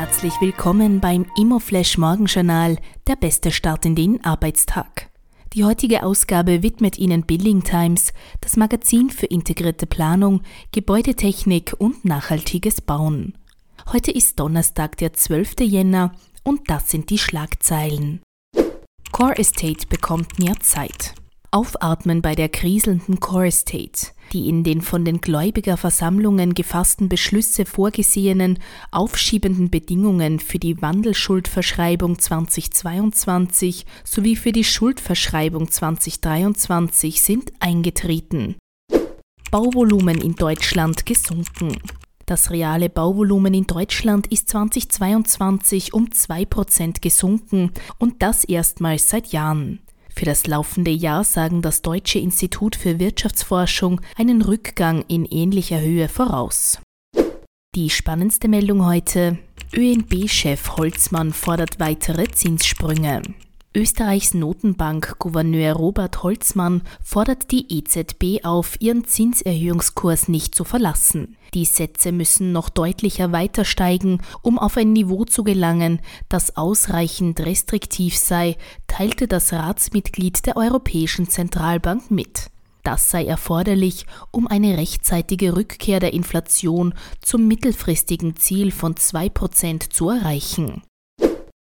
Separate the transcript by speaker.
Speaker 1: herzlich willkommen beim Immoflash Morgenjournal, der beste Start in den Arbeitstag. Die heutige Ausgabe widmet Ihnen Building Times, das Magazin für integrierte Planung, Gebäudetechnik und nachhaltiges Bauen. Heute ist Donnerstag, der 12. Jänner und das sind die Schlagzeilen. Core Estate bekommt mehr Zeit. Aufatmen bei der kriselnden Core Estate. Die in den von den Gläubigerversammlungen gefassten Beschlüsse vorgesehenen aufschiebenden Bedingungen für die Wandelschuldverschreibung 2022 sowie für die Schuldverschreibung 2023 sind eingetreten. Bauvolumen in Deutschland gesunken. Das reale Bauvolumen in Deutschland ist 2022 um 2% gesunken und das erstmals seit Jahren. Für das laufende Jahr sagen das Deutsche Institut für Wirtschaftsforschung einen Rückgang in ähnlicher Höhe voraus. Die spannendste Meldung heute. ÖNB-Chef Holzmann fordert weitere Zinssprünge. Österreichs Notenbank-Gouverneur Robert Holzmann fordert die EZB auf, ihren Zinserhöhungskurs nicht zu verlassen. Die Sätze müssen noch deutlicher weiter steigen, um auf ein Niveau zu gelangen, das ausreichend restriktiv sei, teilte das Ratsmitglied der Europäischen Zentralbank mit. Das sei erforderlich, um eine rechtzeitige Rückkehr der Inflation zum mittelfristigen Ziel von 2% zu erreichen.